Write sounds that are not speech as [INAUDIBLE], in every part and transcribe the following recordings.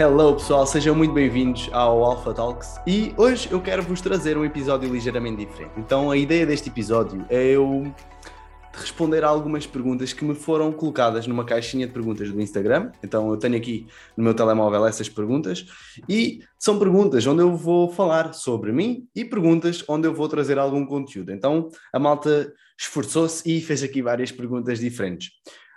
Hello pessoal, sejam muito bem-vindos ao Alpha Talks e hoje eu quero vos trazer um episódio ligeiramente diferente. Então a ideia deste episódio é eu responder a algumas perguntas que me foram colocadas numa caixinha de perguntas do Instagram. Então eu tenho aqui no meu telemóvel essas perguntas e são perguntas onde eu vou falar sobre mim e perguntas onde eu vou trazer algum conteúdo. Então a malta esforçou-se e fez aqui várias perguntas diferentes.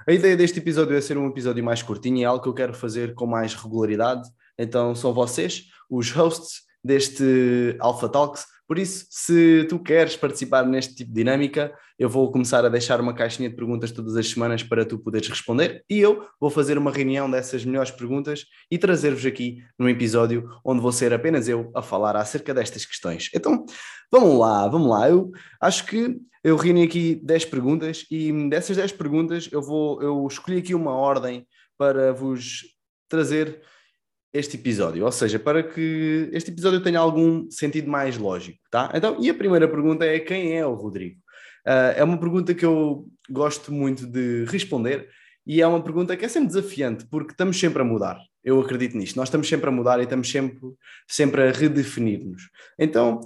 A ideia deste episódio é ser um episódio mais curtinho e é algo que eu quero fazer com mais regularidade. Então são vocês, os hosts deste Alpha Talks. Por isso, se tu queres participar neste tipo de dinâmica, eu vou começar a deixar uma caixinha de perguntas todas as semanas para tu poderes responder e eu vou fazer uma reunião dessas melhores perguntas e trazer-vos aqui num episódio onde vou ser apenas eu a falar acerca destas questões. Então, vamos lá, vamos lá. Eu acho que eu reuni aqui 10 perguntas e dessas 10 perguntas eu vou eu escolhi aqui uma ordem para vos trazer este episódio, ou seja, para que este episódio tenha algum sentido mais lógico, tá? Então, e a primeira pergunta é quem é o Rodrigo? Uh, é uma pergunta que eu gosto muito de responder e é uma pergunta que é sempre desafiante, porque estamos sempre a mudar. Eu acredito nisto. Nós estamos sempre a mudar e estamos sempre, sempre a redefinir-nos. Então,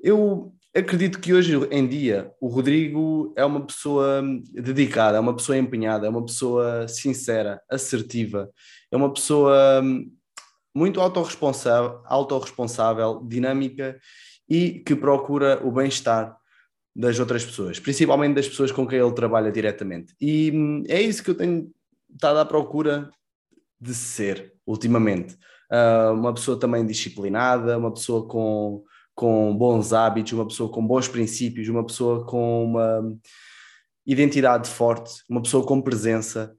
eu acredito que hoje em dia o Rodrigo é uma pessoa dedicada, é uma pessoa empenhada, é uma pessoa sincera, assertiva, é uma pessoa muito autorresponsável, autorresponsável dinâmica e que procura o bem-estar das outras pessoas, principalmente das pessoas com quem ele trabalha diretamente. E hum, é isso que eu tenho estado à procura de ser ultimamente. Uh, uma pessoa também disciplinada, uma pessoa com, com bons hábitos, uma pessoa com bons princípios, uma pessoa com uma identidade forte, uma pessoa com presença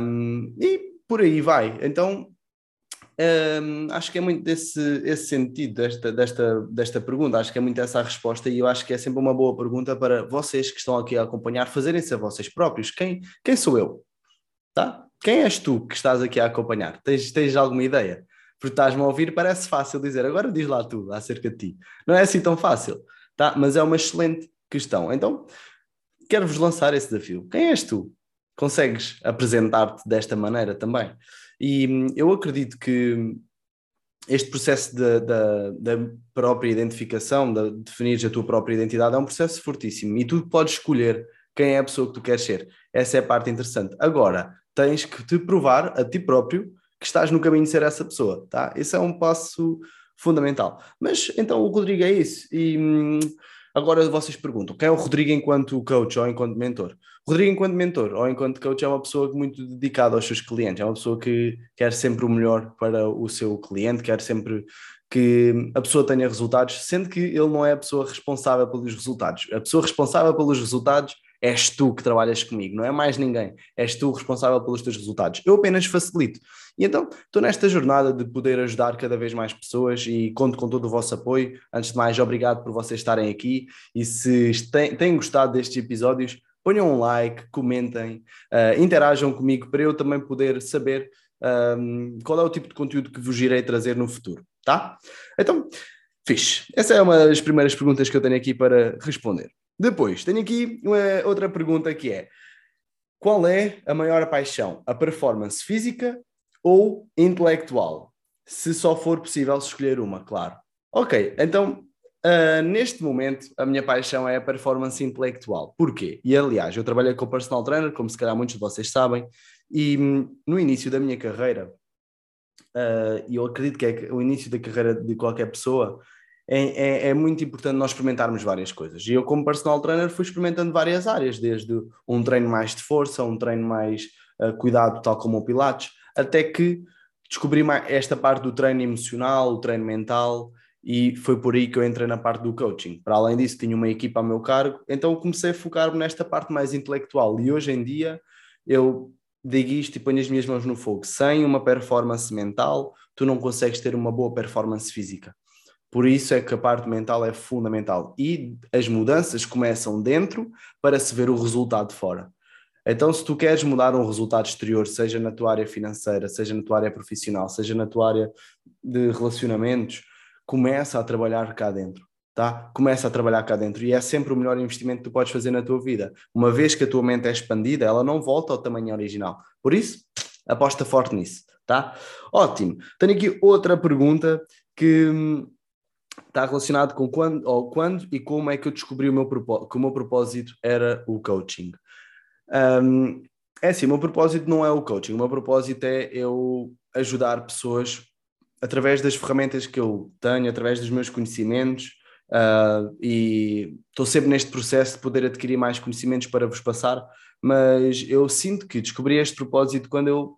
um, e por aí vai. Então um, acho que é muito desse esse sentido desta, desta, desta pergunta, acho que é muito essa a resposta e eu acho que é sempre uma boa pergunta para vocês que estão aqui a acompanhar, fazerem-se a vocês próprios. Quem, quem sou eu? Tá? Quem és tu que estás aqui a acompanhar? Tens, tens alguma ideia? Porque estás-me a ouvir, parece fácil dizer, agora diz lá tu acerca de ti. Não é assim tão fácil, tá? mas é uma excelente questão. Então, quero-vos lançar esse desafio. Quem és tu? Consegues apresentar-te desta maneira também? E hum, eu acredito que este processo da, da, da, própria identificação, de definir a tua própria identidade, é um processo fortíssimo e tu podes escolher quem é a pessoa que tu queres ser. Essa é a parte interessante. Agora, tens que te provar a ti próprio que estás no caminho de ser essa pessoa, tá? Esse é um passo fundamental. Mas então o Rodrigo é isso. E hum, agora vocês perguntam: quem é o Rodrigo enquanto coach ou enquanto mentor? Rodrigo, enquanto mentor ou enquanto coach, é uma pessoa muito dedicada aos seus clientes, é uma pessoa que quer sempre o melhor para o seu cliente, quer sempre que a pessoa tenha resultados, sendo que ele não é a pessoa responsável pelos resultados. A pessoa responsável pelos resultados és tu que trabalhas comigo, não é mais ninguém. És tu responsável pelos teus resultados. Eu apenas facilito. E então estou nesta jornada de poder ajudar cada vez mais pessoas e conto com todo o vosso apoio. Antes de mais, obrigado por vocês estarem aqui e se têm, gostado destes episódios, ponham um like, comentem, uh, interajam comigo para eu também poder saber um, qual é o tipo de conteúdo que vos irei trazer no futuro, tá? Então, fixe. Essa é uma das primeiras perguntas que eu tenho aqui para responder. Depois, tenho aqui uma outra pergunta que é: qual é a maior paixão? A performance física ou intelectual? Se só for possível escolher uma, claro. Ok, então Uh, neste momento, a minha paixão é a performance intelectual. Porquê? E aliás, eu trabalhei como personal trainer, como se calhar muitos de vocês sabem, e hum, no início da minha carreira, uh, e eu acredito que é o início da carreira de qualquer pessoa, é, é, é, muito importante nós experimentarmos várias coisas. E eu, como personal trainer, fui experimentando várias áreas, desde um treino mais de força, um treino mais uh, cuidado, tal como o Pilates, até que descobri esta parte do treino emocional, o treino mental e foi por aí que eu entrei na parte do coaching. Para além disso, tinha uma equipa a meu cargo, então comecei a focar-me nesta parte mais intelectual. E hoje em dia eu digo isto e ponho as minhas mãos no fogo: sem uma performance mental, tu não consegues ter uma boa performance física. Por isso é que a parte mental é fundamental. E as mudanças começam dentro para se ver o resultado fora. Então, se tu queres mudar um resultado exterior, seja na tua área financeira, seja na tua área profissional, seja na tua área de relacionamentos, começa a trabalhar cá dentro. Tá? Começa a trabalhar cá dentro e é sempre o melhor investimento que tu podes fazer na tua vida. Uma vez que a tua mente é expandida, ela não volta ao tamanho original. Por isso, aposta forte nisso. tá? Ótimo. Tenho aqui outra pergunta que hum, está relacionado com quando, ou quando e como é que eu descobri o meu que o meu propósito era o coaching. Um, é assim, o meu propósito não é o coaching, o meu propósito é eu ajudar pessoas através das ferramentas que eu tenho, através dos meus conhecimentos, uh, e estou sempre neste processo de poder adquirir mais conhecimentos para vos passar, mas eu sinto que descobri este propósito quando eu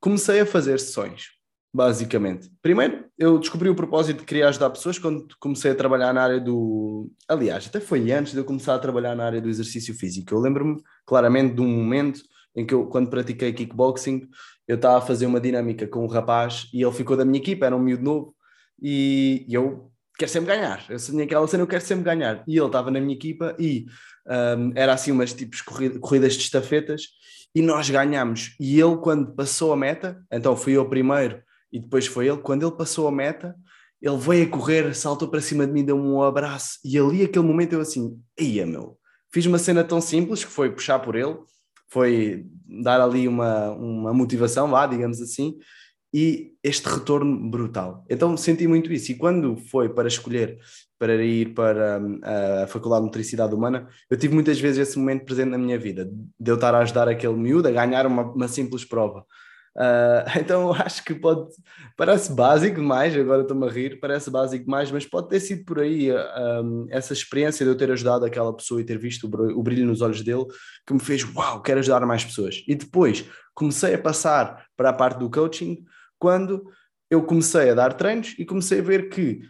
comecei a fazer sessões basicamente. Primeiro, eu descobri o propósito de querer ajudar pessoas quando comecei a trabalhar na área do. Aliás, até foi antes de eu começar a trabalhar na área do exercício físico. Eu lembro-me claramente de um momento em que eu, quando pratiquei kickboxing, eu estava a fazer uma dinâmica com um rapaz e ele ficou da minha equipa, era um miúdo novo, e, eu quero sempre ganhar. Eu tinha aquela cena, eu quero sempre ganhar. E ele estava na minha equipa e um, era assim umas tipos corridas de estafetas e nós ganhámos. E ele, quando passou a meta, então fui eu primeiro e depois foi ele, quando ele passou a meta, ele veio a correr, saltou para cima de mim, deu-me um abraço, e ali, aquele momento, eu assim, ia meu, fiz uma cena tão simples que foi puxar por ele, foi dar ali uma, uma motivação, lá, digamos assim, e este retorno brutal. Então senti muito isso. E quando foi para escolher para ir para hum, a Faculdade de Motricidade Humana, eu tive muitas vezes esse momento presente na minha vida, de eu estar a ajudar aquele miúdo a ganhar uma, uma simples prova. Uh, [LAUGHS] então acho que pode, parece básico demais, agora estou-me a rir, parece básico demais, mas pode ter sido por aí ah, um, essa experiência de eu ter ajudado aquela pessoa e ter visto o brilho nos olhos dele que me fez, uau, quero ajudar mais pessoas. E depois comecei a passar para a parte do coaching quando eu comecei a dar treinos e comecei a ver que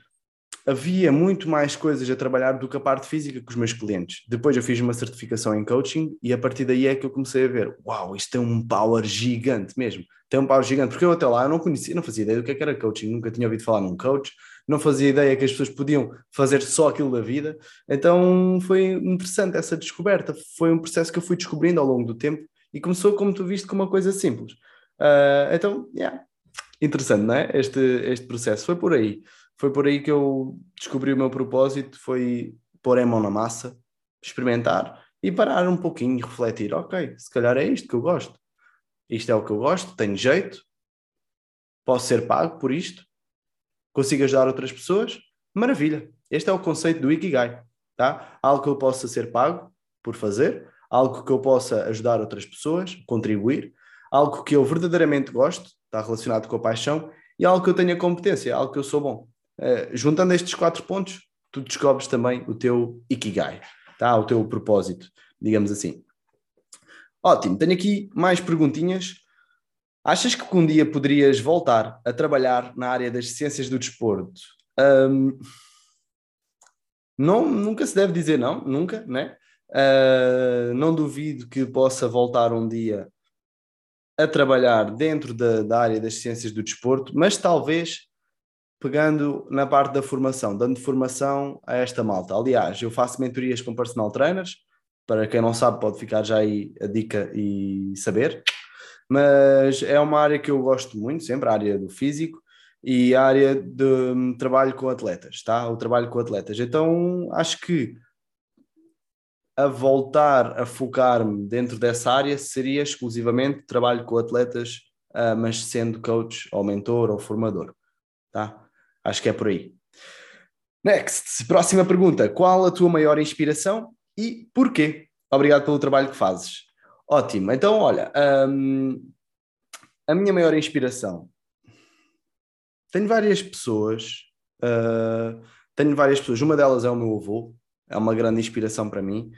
havia muito mais coisas a trabalhar do que a parte física com os meus clientes. Depois eu fiz uma certificação em coaching e a partir daí é que eu comecei a ver, uau, isto tem um power gigante mesmo. Tem um power gigante, porque eu até lá eu não conhecia, não fazia ideia do que, é que era coaching, nunca tinha ouvido falar num coach, não fazia ideia que as pessoas podiam fazer só aquilo da vida. Então foi interessante essa descoberta, foi um processo que eu fui descobrindo ao longo do tempo e começou, como tu viste, com uma coisa simples. Uh, então, yeah, interessante, não é? Este, este processo foi por aí foi por aí que eu descobri o meu propósito, foi pôr a mão na massa, experimentar e parar um pouquinho e refletir, ok, se calhar é isto que eu gosto. Isto é o que eu gosto, tenho jeito, posso ser pago por isto, consigo ajudar outras pessoas, maravilha. Este é o conceito do Ikigai, tá? Algo que eu possa ser pago por fazer, algo que eu possa ajudar outras pessoas, contribuir, algo que eu verdadeiramente gosto, está relacionado com a paixão, e algo que eu tenha competência, algo que eu sou bom. Uh, juntando estes quatro pontos, tu descobres também o teu Ikigai, tá? o teu propósito, digamos assim. Ótimo, tenho aqui mais perguntinhas. Achas que um dia poderias voltar a trabalhar na área das ciências do desporto? Um, não, nunca se deve dizer não, nunca, né? Uh, não duvido que possa voltar um dia a trabalhar dentro da, da área das ciências do desporto, mas talvez pegando na parte da formação, dando formação a esta malta. Aliás, eu faço mentorias com personal trainers, para quem não sabe, pode ficar já aí a dica e saber. Mas é uma área que eu gosto muito, sempre, a área do físico e a área de hum, trabalho com atletas, tá? O trabalho com atletas. Então, acho que a voltar a focar-me dentro dessa área seria exclusivamente trabalho com atletas, uh, mas sendo coach ou mentor ou formador, tá? Acho que é por aí. Next, próxima pergunta. Qual a tua maior inspiração e porquê? Obrigado pelo trabalho que fazes. Ótimo. Então, olha, hum, a minha maior inspiração. Tenho várias pessoas. Uh, tenho várias pessoas. Uma delas é o meu avô. É uma grande inspiração para mim.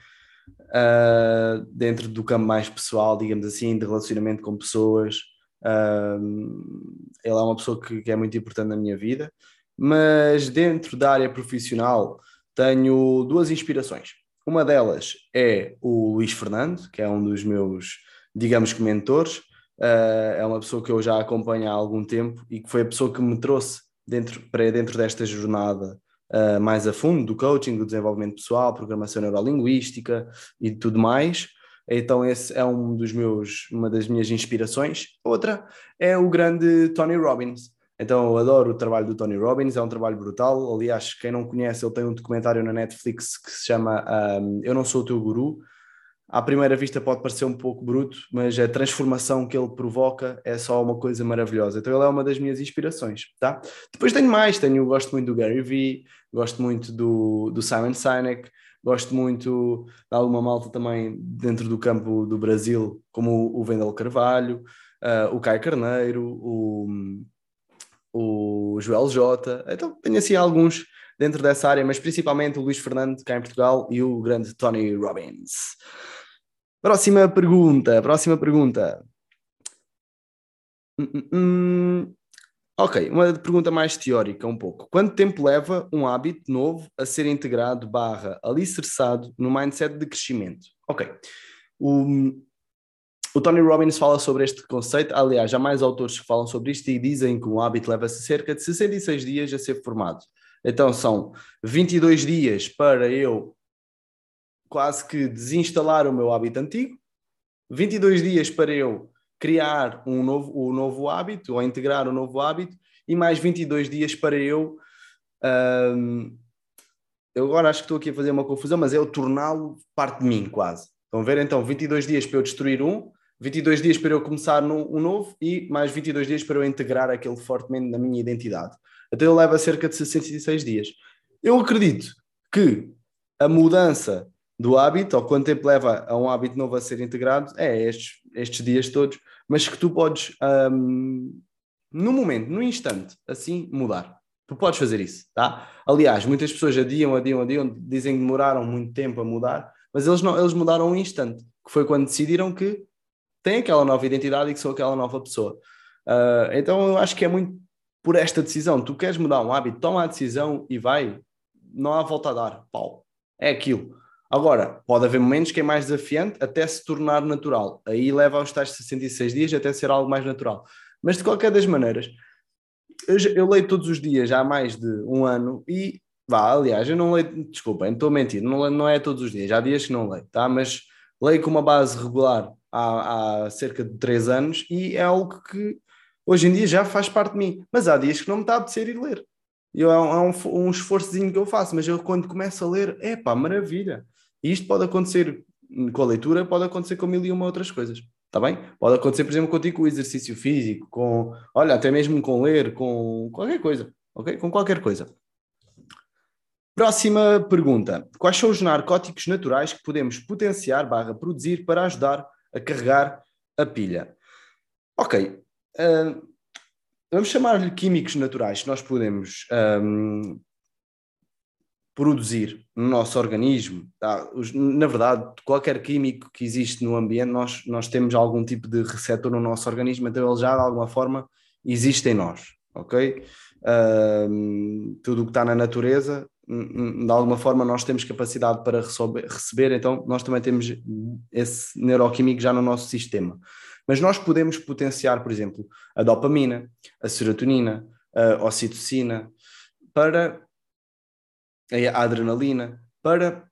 Uh, dentro do campo mais pessoal, digamos assim, de relacionamento com pessoas. Uh, ele é uma pessoa que, que é muito importante na minha vida mas dentro da área profissional tenho duas inspirações. Uma delas é o Luís Fernando, que é um dos meus, digamos que, mentores. Uh, é uma pessoa que eu já acompanho há algum tempo e que foi a pessoa que me trouxe dentro, para dentro desta jornada uh, mais a fundo do coaching, do desenvolvimento pessoal, programação neurolinguística e tudo mais. Então esse é um dos meus, uma das minhas inspirações. Outra é o grande Tony Robbins. Então eu adoro o trabalho do Tony Robbins, é um trabalho brutal. Aliás, quem não conhece, ele tem um documentário na Netflix que se chama um, Eu Não Sou o Teu Guru. à primeira vista pode parecer um pouco bruto, mas a transformação que ele provoca é só uma coisa maravilhosa. Então ele é uma das minhas inspirações, tá? Depois tenho mais, tenho, gosto muito do Gary Vee, gosto muito do, do Simon Sinek, gosto muito de alguma malta também dentro do campo do Brasil, como o Vendel Carvalho, uh, o Caio Carneiro, o, o Joel Jota. Então tenho assim alguns dentro dessa área, mas principalmente o Luís Fernando, cá em Portugal, e o grande Tony Robbins. Próxima pergunta, próxima pergunta. Hum, hum, hum. Ok, uma pergunta mais teórica um pouco. Quanto tempo leva um hábito novo a ser integrado barra alicerçado no mindset de crescimento? Ok. O, o Tony Robbins fala sobre este conceito. Aliás, há mais autores que falam sobre isto e dizem que um hábito leva-se cerca de 66 dias a ser formado. Então são 22 dias para eu quase que desinstalar o meu hábito antigo, 22 dias para eu criar um novo, um novo hábito ou integrar um novo hábito e mais 22 dias para eu. Um, eu agora acho que estou aqui a fazer uma confusão, mas é eu torná-lo parte de mim, quase. Estão a ver? Então, 22 dias para eu destruir um, 22 dias para eu começar um novo e mais 22 dias para eu integrar aquele fortemente na minha identidade. Então, ele leva cerca de 66 dias. Eu acredito que a mudança do hábito, ou quanto tempo leva a um hábito novo a ser integrado, é estes, estes dias todos, mas que tu podes, um, no momento, no instante, assim, mudar. Tu podes fazer isso, tá? Aliás, muitas pessoas adiam, adiam, adiam, dizem que demoraram muito tempo a mudar, mas eles, não, eles mudaram um instante, que foi quando decidiram que têm aquela nova identidade e que são aquela nova pessoa. Uh, então eu acho que é muito por esta decisão. Tu queres mudar um hábito, toma a decisão e vai, não há volta a dar, pau. É aquilo. Agora, pode haver momentos que é mais desafiante até se tornar natural. Aí leva aos tais 66 dias até ser algo mais natural. Mas de qualquer das maneiras, eu, eu leio todos os dias há mais de um ano e vá, aliás, eu não leio, desculpem, estou a mentir, não, não é todos os dias, há dias que não leio, tá? Mas leio com uma base regular há, há cerca de três anos e é algo que hoje em dia já faz parte de mim. Mas há dias que não me está a apetecer ir ler. Eu, é um, é um esforçozinho que eu faço, mas eu quando começo a ler, é pá, maravilha e isto pode acontecer com a leitura, pode acontecer com mil e uma outras coisas. Está bem? Pode acontecer, por exemplo, contigo com o exercício físico, com, olha, até mesmo com ler, com qualquer coisa, ok? Com qualquer coisa. Próxima pergunta. Quais são os narcóticos naturais que podemos potenciar barra produzir para ajudar a carregar a pilha? Ok. Uh, vamos chamar-lhe químicos naturais que nós podemos um, produzir no nosso organismo, tá? na verdade, qualquer químico que existe no ambiente, nós, nós temos algum tipo de receptor no nosso organismo, então ele já de alguma forma existe em nós, ok? Uh, tudo o que está na natureza, de alguma forma nós temos capacidade para receber, então nós também temos esse neuroquímico já no nosso sistema. Mas nós podemos potenciar, por exemplo, a dopamina, a serotonina, a ocitocina, para a adrenalina, para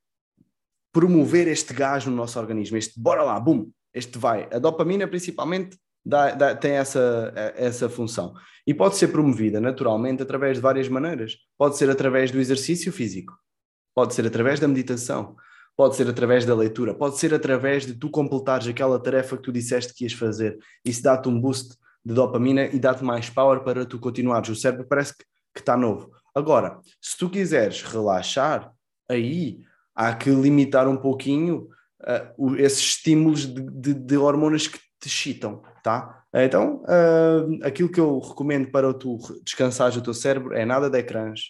promover este gás no nosso organismo, este bora lá, bum, este vai. A dopamina principalmente dá, dá, tem essa, essa função e pode ser promovida naturalmente através de várias maneiras. Pode ser através do exercício físico, pode ser através da meditação, pode ser através da leitura, pode ser através de tu completares aquela tarefa que tu disseste que ias fazer. Isso dá-te um boost de dopamina e dá-te mais power para tu continuares. O cérebro parece que, está novo. Agora, se tu quiseres relaxar, aí há que limitar um pouquinho uh, esses estímulos de, de, de, hormonas que te excitam, tá? Então, uh, aquilo que eu recomendo para tu descansares o teu cérebro é nada de ecrãs,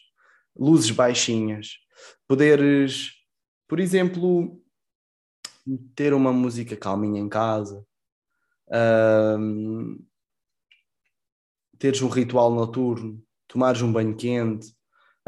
luzes baixinhas, poderes, por exemplo, ter uma música calminha em casa, uh, teres um ritual noturno, tomares um banho quente.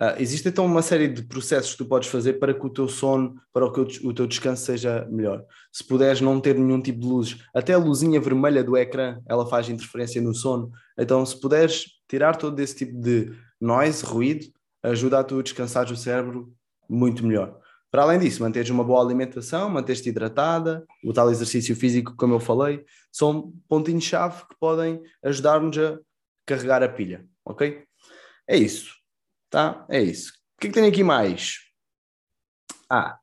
Uh, existe então uma série de processos que tu podes fazer para que o teu sono, para que o, o teu descanso seja melhor. Se puderes não ter nenhum tipo de luzes, até a luzinha vermelha do ecrã, ela faz interferência no sono. Então, se puderes tirar todo esse tipo de noise, ruído, ajuda a tu descansar o cérebro muito melhor. Para além disso, manteres uma boa alimentação, manteres-te hidratada, o tal exercício físico, como eu falei, são pontinhos-chave que podem ajudar-nos a carregar a pilha, ok? É isso. Tá? É isso. O que é que tem aqui mais? Ah,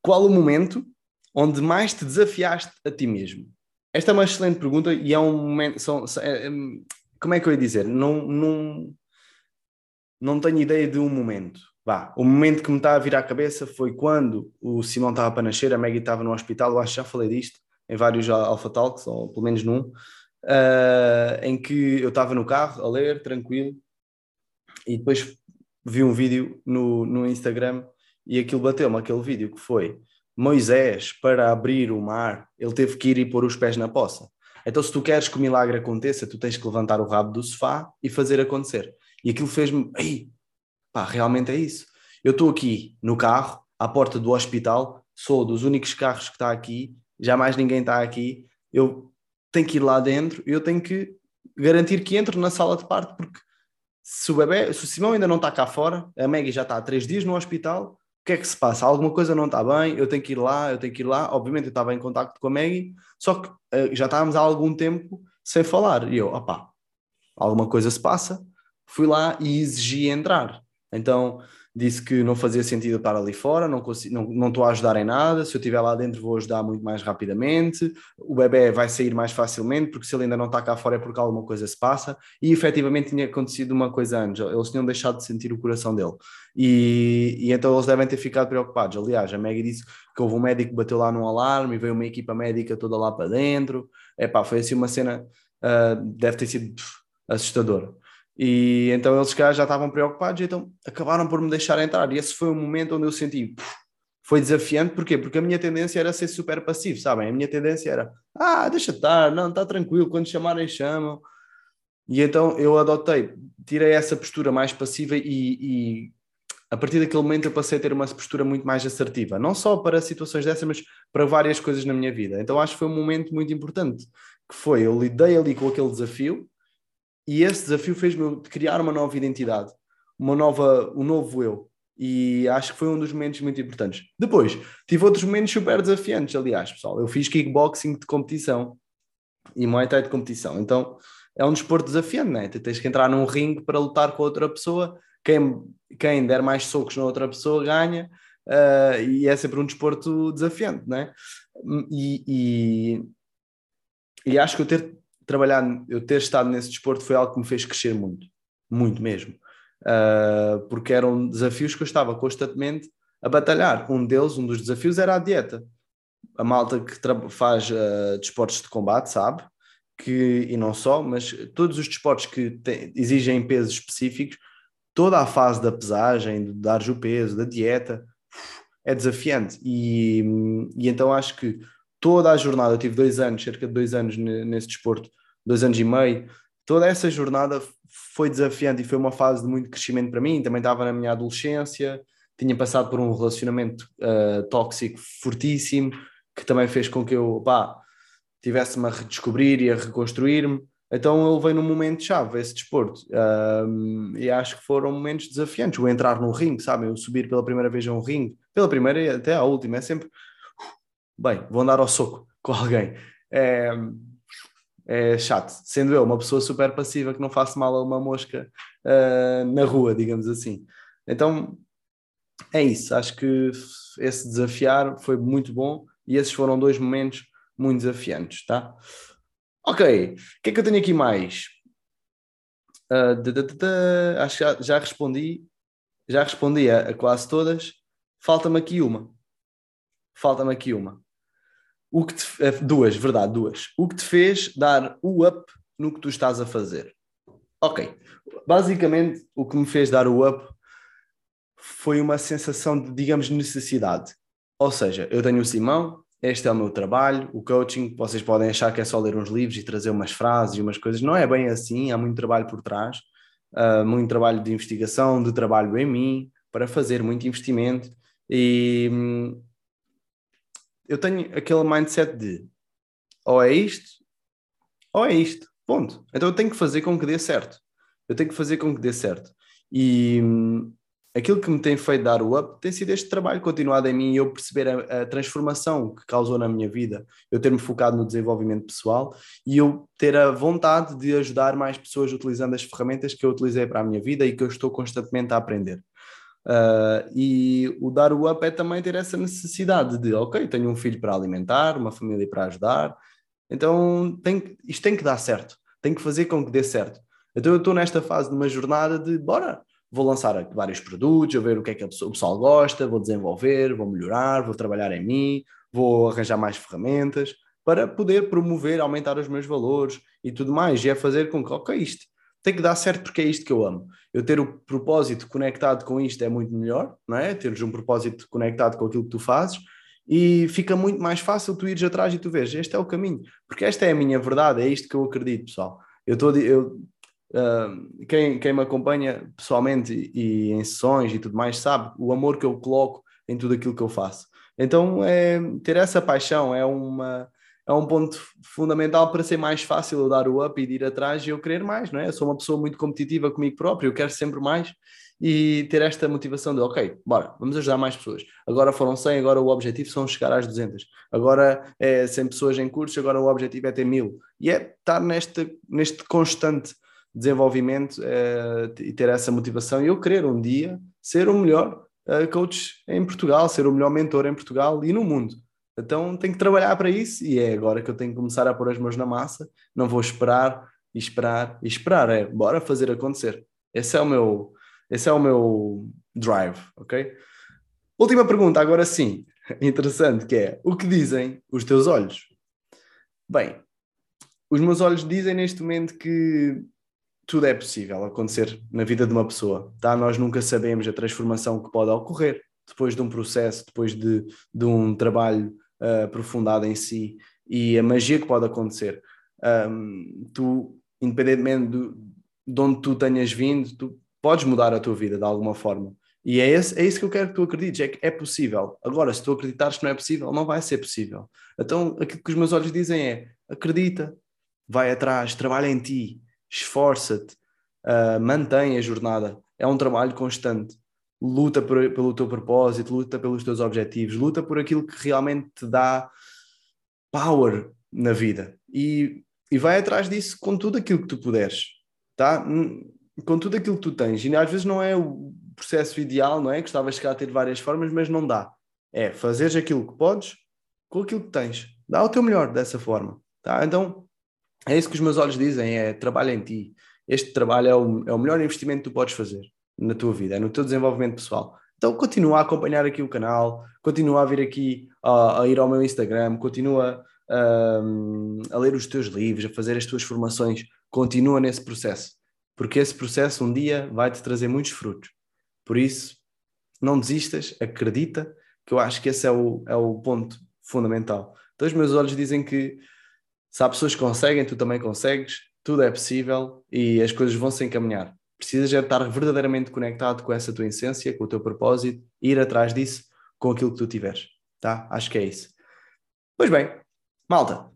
qual o momento onde mais te desafiaste a ti mesmo? Esta é uma excelente pergunta e é um momento. São, é, é, como é que eu ia dizer? Não, não, não tenho ideia de um momento. Vá, o momento que me está a vir à cabeça foi quando o Simão estava para nascer, a Maggie estava no hospital, eu acho que já falei disto em vários Alpha Talks, ou pelo menos num, uh, em que eu estava no carro a ler, tranquilo, e depois vi um vídeo no, no Instagram e aquilo bateu-me, aquele vídeo que foi Moisés, para abrir o mar, ele teve que ir e pôr os pés na poça. Então, se tu queres que o milagre aconteça, tu tens que levantar o rabo do sofá e fazer acontecer. E aquilo fez-me, ei, pá, realmente é isso. Eu estou aqui no carro, à porta do hospital, sou dos únicos carros que está aqui, já mais ninguém está aqui. Eu tenho que ir lá dentro e eu tenho que garantir que entro na sala de parto, porque se o bebê, se o Simão ainda não está cá fora, a Maggie já está há três dias no hospital, o que é que se passa? Alguma coisa não está bem, eu tenho que ir lá, eu tenho que ir lá. Obviamente eu estava em contato com a Maggie, só que uh, já estávamos há algum tempo sem falar. E eu, opá, alguma coisa se passa. Fui lá e exigi entrar. Então disse que não fazia sentido estar ali fora, não, consigo, não, não estou a ajudar em nada, se eu estiver lá dentro vou ajudar muito mais rapidamente, o bebê vai sair mais facilmente, porque se ele ainda não está cá fora é porque alguma coisa se passa, e efetivamente tinha acontecido uma coisa antes, eles tinham deixado de sentir o coração dele, e, e então eles devem ter ficado preocupados, aliás, a Maggie disse que houve um médico que bateu lá num alarme, e veio uma equipa médica toda lá para dentro, é pá, foi assim uma cena, uh, deve ter sido assustadora. E então eles já estavam preocupados, então acabaram por me deixar entrar. E esse foi o momento onde eu senti, foi desafiante, porquê? Porque a minha tendência era ser super passivo, sabem? A minha tendência era, ah, deixa estar, não, está tranquilo, quando chamarem, chamam. E então eu adotei, tirei essa postura mais passiva e, e a partir daquele momento eu passei a ter uma postura muito mais assertiva, não só para situações dessas, mas para várias coisas na minha vida. Então acho que foi um momento muito importante, que foi, eu lidei ali com aquele desafio, e esse desafio fez-me criar uma nova identidade, uma nova, um novo eu. E acho que foi um dos momentos muito importantes. Depois, tive outros momentos super desafiantes, aliás, pessoal. Eu fiz kickboxing de competição e Muay Thai de competição. Então, é um desporto desafiante, né? Tu tens que entrar num ringue para lutar com outra pessoa. Quem, quem der mais socos na outra pessoa ganha. Uh, e é sempre um desporto desafiante, né? E, e, e acho que eu ter trabalhar, eu ter estado nesse desporto foi algo que me fez crescer muito, muito mesmo, uh, porque eram desafios que eu estava constantemente a batalhar. Um deles, um dos desafios era a dieta. A malta que faz uh, desportos de combate sabe que, e não só, mas todos os desportos que exigem pesos específicos, toda a fase da pesagem, de dar o peso, da dieta, é desafiante. E, e então acho que toda a jornada, eu tive dois anos, cerca de dois anos nesse desporto, dois anos e meio, toda essa jornada foi desafiante e foi uma fase de muito crescimento para mim. Também estava na minha adolescência, tinha passado por um relacionamento uh, tóxico fortíssimo, que também fez com que eu pá, tivesse-me a redescobrir e a reconstruir-me. Então ele veio num momento chave, esse desporto. E acho que foram momentos desafiantes. O entrar num ringue, sabe? Eu subir pela primeira vez a um ringue, pela primeira e até a última, é sempre bem, vou andar ao soco [LAUGHS] com alguém. É, é chato, sendo eu uma pessoa super passiva que não faço mal a uma mosca uh, na rua, digamos assim. Então é isso, acho que esse desafiar foi muito bom e esses foram dois momentos muito desafiantes, tá? Ok, o que é que eu tenho aqui mais? Uh, da, da, da, acho que já, já, respondi, já respondi a, a quase todas. Falta-me aqui uma. Falta-me aqui uma. O que te, eh, duas, verdade, duas. O que te fez dar o up no que tu estás a fazer? Ok. Basicamente, o que me fez dar o up foi uma sensação de, digamos, necessidade. Ou seja, eu tenho o Simão, este é o meu trabalho, o coaching, vocês podem achar que é só ler uns livros e trazer umas frases e umas coisas, não é bem assim, há muito trabalho por trás, uh, muito trabalho de investigação, de trabalho em mim, para fazer muito investimento e, hum, eu tenho aquele mindset de ou é isto ou é isto, ponto. Então eu tenho que fazer com que dê certo. Eu tenho que fazer com que dê certo. E hum, aquilo que me tem feito dar o up tem sido este trabalho continuado em mim e eu perceber a, a, transformação que causou na minha vida, eu ter-me focado no desenvolvimento pessoal e eu ter a vontade de ajudar mais pessoas utilizando as ferramentas que eu utilizei para a minha vida e que eu estou constantemente a aprender. Uh, e o dar o up é também ter essa necessidade de, ok, tenho um filho para alimentar, uma família para ajudar, então tem, isto tem que dar certo, tem que fazer com que dê certo. Então eu estou nesta fase de uma jornada de, bora, vou lançar vários produtos, vou ver o que é que o pessoal gosta, vou desenvolver, vou melhorar, vou trabalhar em mim, vou arranjar mais ferramentas para poder promover, aumentar os meus valores e tudo mais, e é fazer com que, ok, isto tem que dar certo porque é isto que eu amo. Eu ter o propósito conectado com isto é muito melhor, não é? Teres um propósito conectado com aquilo que tu fazes e fica muito mais fácil tu ires atrás e tu vês, este é o caminho, porque esta é a minha verdade, é isto que eu acredito, pessoal. Eu estou, eu, uh, quem, quem me acompanha pessoalmente e, e em sessões e tudo mais sabe o amor que eu coloco em tudo aquilo que eu faço. Então, é, ter essa paixão é uma, é um ponto fundamental para ser mais fácil eu dar o up e ir atrás e eu querer mais, não é? Eu sou uma pessoa muito competitiva comigo próprio, eu quero sempre mais e ter esta motivação de, ok, bora, vamos ajudar mais pessoas. Agora foram 100, agora o objetivo são chegar às 200. Agora é 100 pessoas em curso, agora o objetivo é ter mil. E é estar neste, neste constante desenvolvimento é, e ter essa motivação e eu querer um dia ser o melhor uh, coach em Portugal, ser o melhor mentor em Portugal e no mundo. Então tenho que trabalhar para isso e é agora que eu tenho que começar a pôr as mãos na massa. Não vou esperar e esperar e esperar, é bora fazer acontecer. Esse é o meu, esse é o meu drive, ok? Última pergunta, agora sim, [LAUGHS] interessante, que é o que dizem os teus olhos? Bem, os meus olhos dizem neste momento que tudo é possível acontecer na vida de uma pessoa, tá? Nós nunca sabemos a transformação que pode ocorrer depois de um processo, depois de, de um trabalho uh, aprofundada em si e a magia que pode acontecer. Um, tu, independentemente do, de onde tu tenhas vindo, tu podes mudar a tua vida de alguma forma. E é, esse, é isso que eu quero que tu acredites, é que é possível. Agora, se tu acreditares que não é possível, não vai ser possível. Então, aquilo que os meus olhos dizem é, acredita, vai atrás, trabalha em ti, esforça-te, uh, mantém a jornada. É um trabalho constante luta por, pelo teu propósito, luta pelos teus objetivos, luta por aquilo que realmente te dá power na vida e, e vai atrás disso com tudo aquilo que tu puderes, tá? Com tudo aquilo que tu tens. E às vezes não é o processo ideal, não é? Gostavas de ter várias formas, mas não dá. É fazeres aquilo que podes com aquilo que tens. Dá o teu melhor dessa forma, tá? Então é isso que os meus olhos dizem: é trabalha em ti. Este trabalho é o, é o melhor investimento que tu podes fazer na tua vida, é no teu desenvolvimento pessoal. Então continua a acompanhar aqui o canal, continua a vir aqui a, a ir ao meu Instagram, continua um, a ler os teus livros, a fazer as tuas formações, continua nesse processo, porque esse processo um dia vai te trazer muitos frutos. Por isso, não desistas, acredita, que eu acho que esse é o, é o ponto fundamental. Então, os meus olhos dizem que se há pessoas que conseguem, tu também consegues, tudo é possível e as coisas vão se encaminhar precisas é estar verdadeiramente conectado com essa tua essência, com o teu propósito, ir atrás disso com aquilo que tu tiveres, tá? Acho que é isso. Pois bem, malta,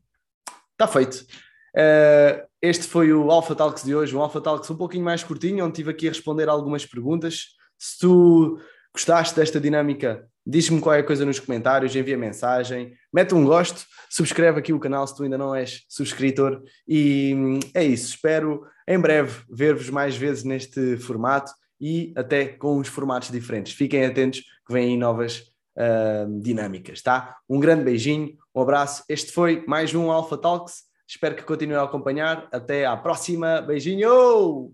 está feito. Uh, este foi o Alpha Talks de hoje, um Alpha Talks um pouquinho mais curtinho, onde estive aqui a responder algumas perguntas. Se tu gostaste desta dinâmica, diz-me qualquer coisa nos comentários, envia mensagem, mete um gosto, subscreve aqui o canal se tu ainda não és subscritor e hum, é isso. Espero em breve ver-vos mais vezes neste formato e até com uns formatos diferentes. Fiquem atentos que vêm aí novas uh, dinâmicas, tá? Um grande beijinho, um abraço. Este foi mais um Alpha Talks. Espero que continuem a acompanhar. Até à próxima. Beijinho!